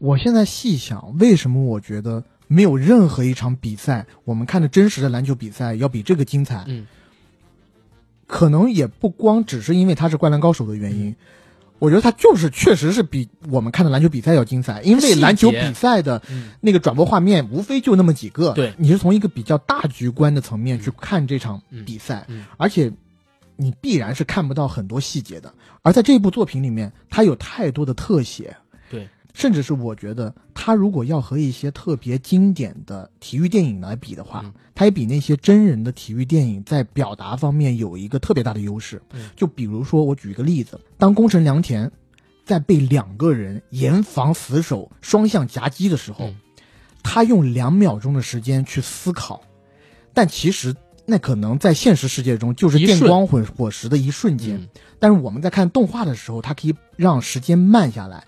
我现在细想，为什么我觉得没有任何一场比赛，我们看的真实的篮球比赛要比这个精彩？嗯，可能也不光只是因为他是灌篮高手的原因，我觉得他就是确实是比我们看的篮球比赛要精彩，因为篮球比赛的嗯那个转播画面无非就那么几个，对你是从一个比较大局观的层面去看这场比赛，嗯嗯而且你必然是看不到很多细节的。而在这部作品里面，它有太多的特写，对，甚至是我觉得他如果要和一些特别经典的体育电影来比的话，嗯。它也比那些真人的体育电影在表达方面有一个特别大的优势。嗯。就比如说，我举一个例子，当宫城良田在被两个人严防死守、双向夹击的时候，嗯。他用两秒钟的时间去思考，但其实那可能在现实世界中就是电光火火石的一瞬间。嗯。但是我们在看动画的时候，它可以让时间慢下来，